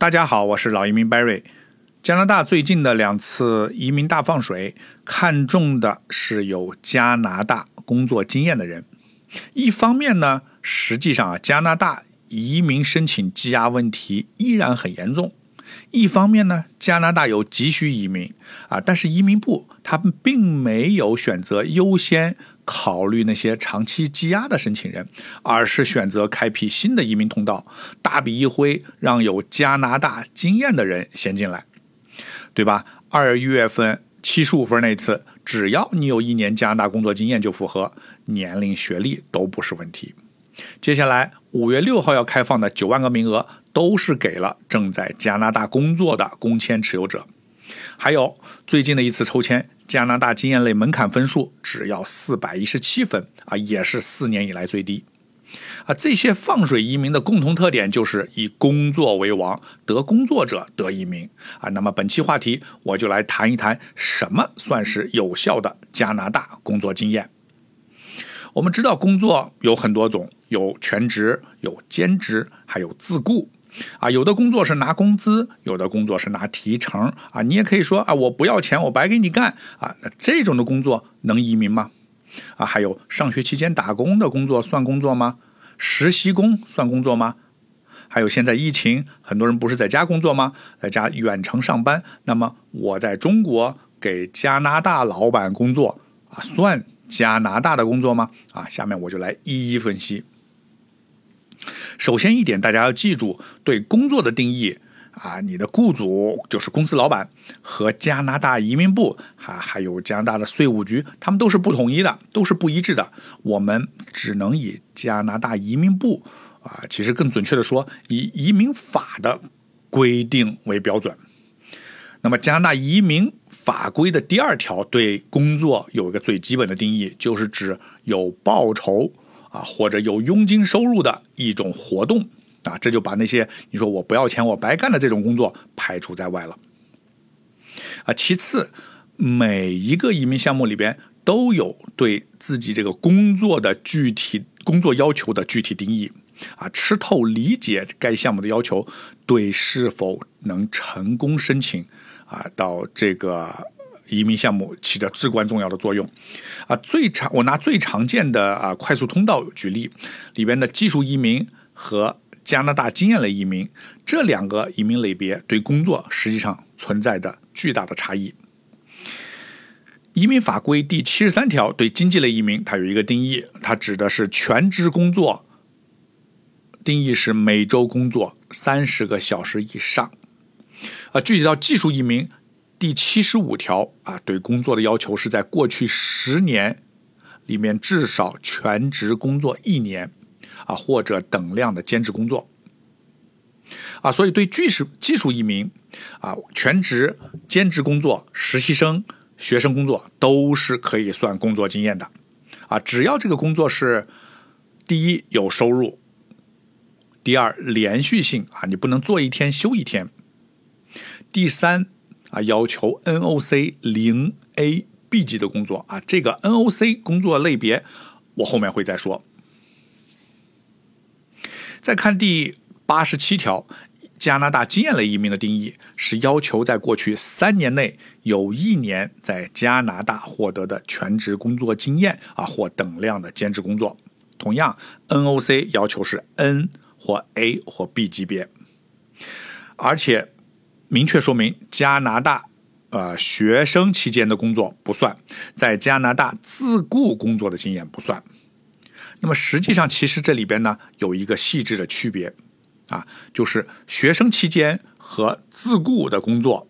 大家好，我是老移民 Barry。加拿大最近的两次移民大放水，看中的是有加拿大工作经验的人。一方面呢，实际上啊，加拿大移民申请积压问题依然很严重；一方面呢，加拿大有急需移民啊，但是移民部他们并没有选择优先。考虑那些长期积压的申请人，而是选择开辟新的移民通道，大笔一挥，让有加拿大经验的人先进来，对吧？二月份七十五分那次，只要你有一年加拿大工作经验就符合，年龄、学历都不是问题。接下来五月六号要开放的九万个名额，都是给了正在加拿大工作的工签持有者。还有最近的一次抽签，加拿大经验类门槛分数只要四百一十七分啊，也是四年以来最低。啊，这些放水移民的共同特点就是以工作为王，得工作者得移民啊。那么本期话题，我就来谈一谈什么算是有效的加拿大工作经验。我们知道工作有很多种，有全职，有兼职，还有自雇。啊，有的工作是拿工资，有的工作是拿提成啊。你也可以说啊，我不要钱，我白给你干啊。那这种的工作能移民吗？啊，还有上学期间打工的工作算工作吗？实习工算工作吗？还有现在疫情，很多人不是在家工作吗？在家远程上班，那么我在中国给加拿大老板工作啊，算加拿大的工作吗？啊，下面我就来一一分析。首先一点，大家要记住，对工作的定义啊，你的雇主就是公司老板和加拿大移民部，还还有加拿大的税务局，他们都是不统一的，都是不一致的。我们只能以加拿大移民部啊，其实更准确的说，以移民法的规定为标准。那么，加拿大移民法规的第二条对工作有一个最基本的定义，就是指有报酬。啊，或者有佣金收入的一种活动啊，这就把那些你说我不要钱我白干的这种工作排除在外了。啊，其次，每一个移民项目里边都有对自己这个工作的具体工作要求的具体定义啊，吃透理解该项目的要求，对是否能成功申请啊到这个。移民项目起着至关重要的作用，啊，最常我拿最常见的啊快速通道举例，里边的技术移民和加拿大经验类移民这两个移民类别对工作实际上存在的巨大的差异。移民法规第七十三条对经济类移民它有一个定义，它指的是全职工作，定义是每周工作三十个小时以上，啊，具体到技术移民。第七十五条啊，对工作的要求是在过去十年里面至少全职工作一年啊，或者等量的兼职工作啊。所以对技术技术移民啊，全职、兼职工作、实习生、学生工作都是可以算工作经验的啊。只要这个工作是第一有收入，第二连续性啊，你不能做一天休一天，第三。啊，要求 NOC 零 A B 级的工作啊，这个 NOC 工作类别我后面会再说。再看第八十七条，加拿大经验类移民的定义是要求在过去三年内有一年在加拿大获得的全职工作经验啊，或等量的兼职工作。同样，NOC 要求是 N 或 A 或 B 级别，而且。明确说明，加拿大，呃，学生期间的工作不算，在加拿大自雇工作的经验不算。那么实际上，其实这里边呢有一个细致的区别，啊，就是学生期间和自雇的工作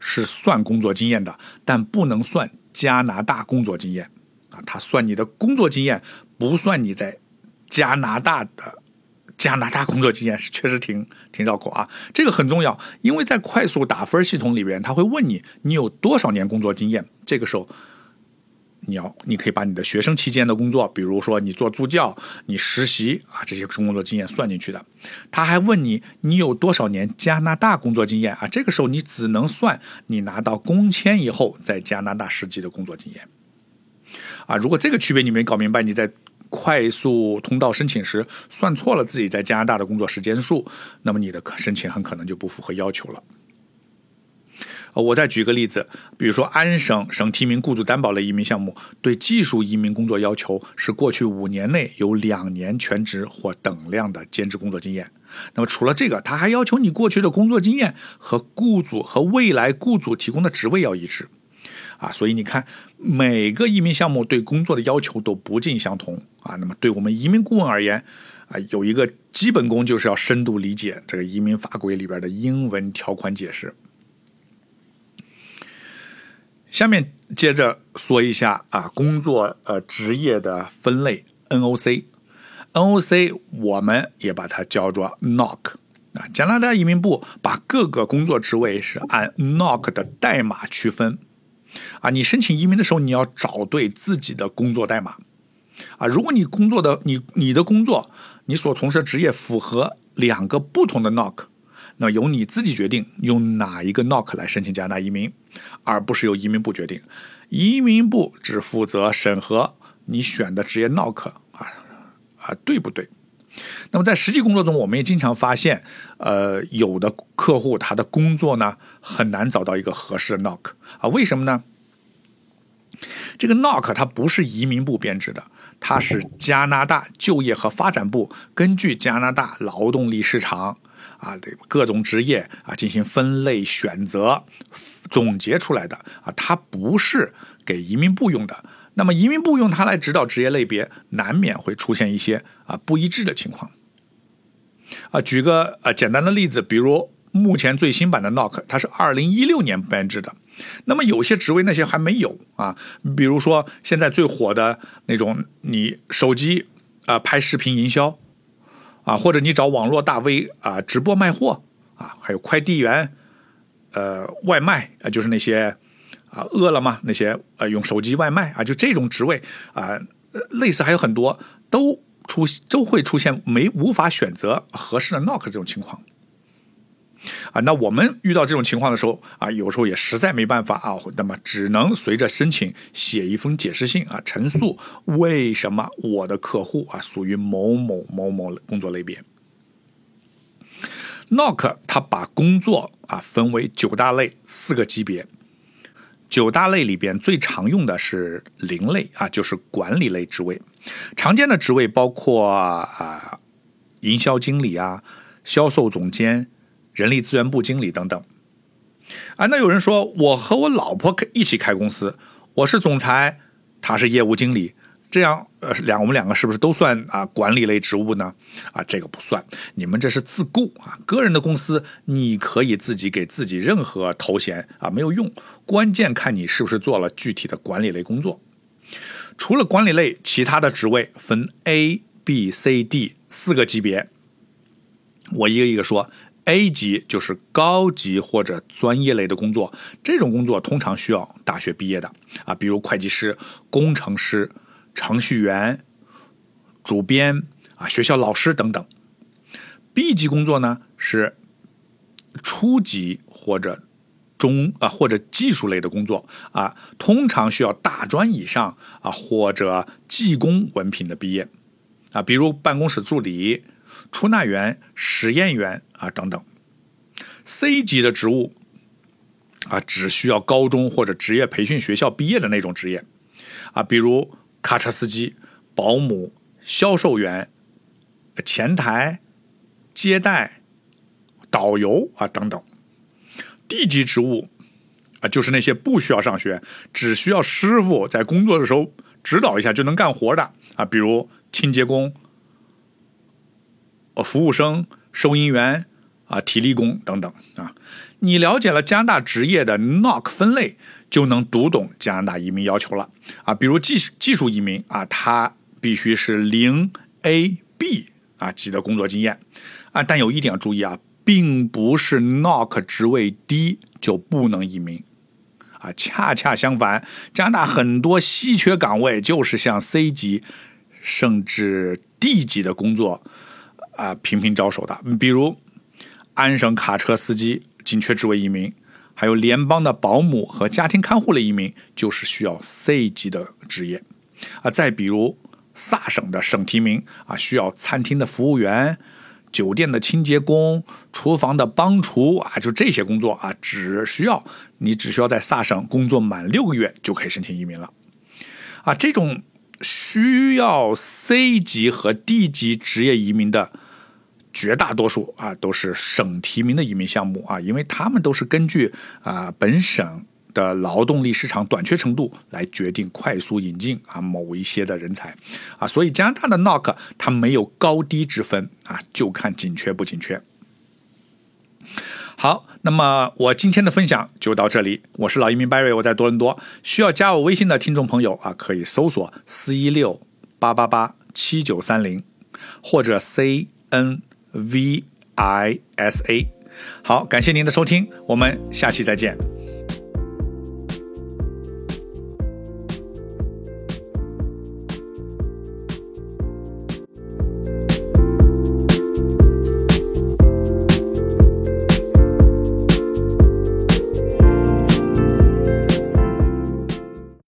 是算工作经验的，但不能算加拿大工作经验，啊，它算你的工作经验，不算你在加拿大的。加拿大工作经验是确实挺挺绕口啊，这个很重要，因为在快速打分系统里边，他会问你你有多少年工作经验。这个时候，你要你可以把你的学生期间的工作，比如说你做助教、你实习啊这些工作经验算进去的。他还问你你有多少年加拿大工作经验啊？这个时候你只能算你拿到工签以后在加拿大实际的工作经验。啊，如果这个区别你没搞明白，你在快速通道申请时算错了自己在加拿大的工作时间数，那么你的申请很可能就不符合要求了。我再举个例子，比如说安省省提名雇主担保类移民项目，对技术移民工作要求是过去五年内有两年全职或等量的兼职工作经验。那么除了这个，他还要求你过去的工作经验和雇主和未来雇主提供的职位要一致。啊，所以你看，每个移民项目对工作的要求都不尽相同啊。那么对我们移民顾问而言，啊，有一个基本功就是要深度理解这个移民法规里边的英文条款解释。下面接着说一下啊，工作呃职业的分类 NOC，NOC 我们也把它叫做 NOC 啊。加拿大移民部把各个工作职位是按 NOC 的代码区分啊。你申请移民的时候，你要找对自己的工作代码啊。如果你工作的你你的工作你所从事的职业符合两个不同的 knock，。那由你自己决定用哪一个 knock 来申请加拿大移民，而不是由移民部决定。移民部只负责审核你选的职业 knock，啊啊对不对？那么在实际工作中，我们也经常发现，呃，有的客户他的工作呢很难找到一个合适的 knock 啊，为什么呢？这个 knock 它不是移民部编制的，它是加拿大就业和发展部根据加拿大劳动力市场。啊，对各种职业啊进行分类选择总结出来的啊，它不是给移民部用的。那么移民部用它来指导职业类别，难免会出现一些啊不一致的情况。啊，举个啊简单的例子，比如目前最新版的 NOC，它是二零一六年编制的。那么有些职位那些还没有啊，比如说现在最火的那种，你手机啊拍视频营销。啊，或者你找网络大 V 啊，直播卖货啊，还有快递员，呃，外卖啊，就是那些啊，饿了么那些呃，用手机外卖啊，就这种职位啊，类似还有很多都出都会出现没无法选择合适的 knock 这种情况。啊，那我们遇到这种情况的时候啊，有时候也实在没办法啊，那么只能随着申请写一封解释信啊，陈述为什么我的客户啊属于某某某某工作类别。Knock 它把工作啊分为九大类四个级别，九大类里边最常用的是零类啊，就是管理类职位，常见的职位包括啊营销经理啊，销售总监。人力资源部经理等等，啊，那有人说我和我老婆开一起开公司，我是总裁，她是业务经理，这样呃两我们两个是不是都算啊管理类职务呢？啊，这个不算，你们这是自雇啊，个人的公司你可以自己给自己任何头衔啊没有用，关键看你是不是做了具体的管理类工作。除了管理类，其他的职位分 A、B、C、D 四个级别，我一个一个说。A 级就是高级或者专业类的工作，这种工作通常需要大学毕业的啊，比如会计师、工程师、程序员、主编啊、学校老师等等。B 级工作呢是初级或者中啊或者技术类的工作啊，通常需要大专以上啊或者技工文凭的毕业啊，比如办公室助理。出纳员、实验员啊等等，C 级的职务啊，只需要高中或者职业培训学校毕业的那种职业啊，比如卡车司机、保姆、销售员、前台、接待、导游啊等等。地级职务啊，就是那些不需要上学，只需要师傅在工作的时候指导一下就能干活的啊，比如清洁工。呃，服务生、收银员啊、体力工等等啊，你了解了加拿大职业的 k n o c k 分类，就能读懂加拿大移民要求了啊。比如技技术移民啊，他必须是零 A、B 啊级的工作经验啊。但有一点要注意啊，并不是 NOC 职位低就不能移民啊。恰恰相反，加拿大很多稀缺岗位就是像 C 级甚至 D 级的工作。啊，频频招手的，比如安省卡车司机紧缺职位移民，还有联邦的保姆和家庭看护类移民，就是需要 C 级的职业。啊，再比如萨省的省提名啊，需要餐厅的服务员、酒店的清洁工、厨房的帮厨啊，就这些工作啊，只需要你只需要在萨省工作满六个月就可以申请移民了。啊，这种需要 C 级和 D 级职业移民的绝大多数啊，都是省提名的移民项目啊，因为他们都是根据啊本省。的劳动力市场短缺程度来决定快速引进啊某一些的人才啊，所以加拿大的 NOC 它没有高低之分啊，就看紧缺不紧缺。好，那么我今天的分享就到这里，我是老移民 Barry，我在多伦多，需要加我微信的听众朋友啊，可以搜索四一六八八八七九三零或者 C N V I S A。好，感谢您的收听，我们下期再见。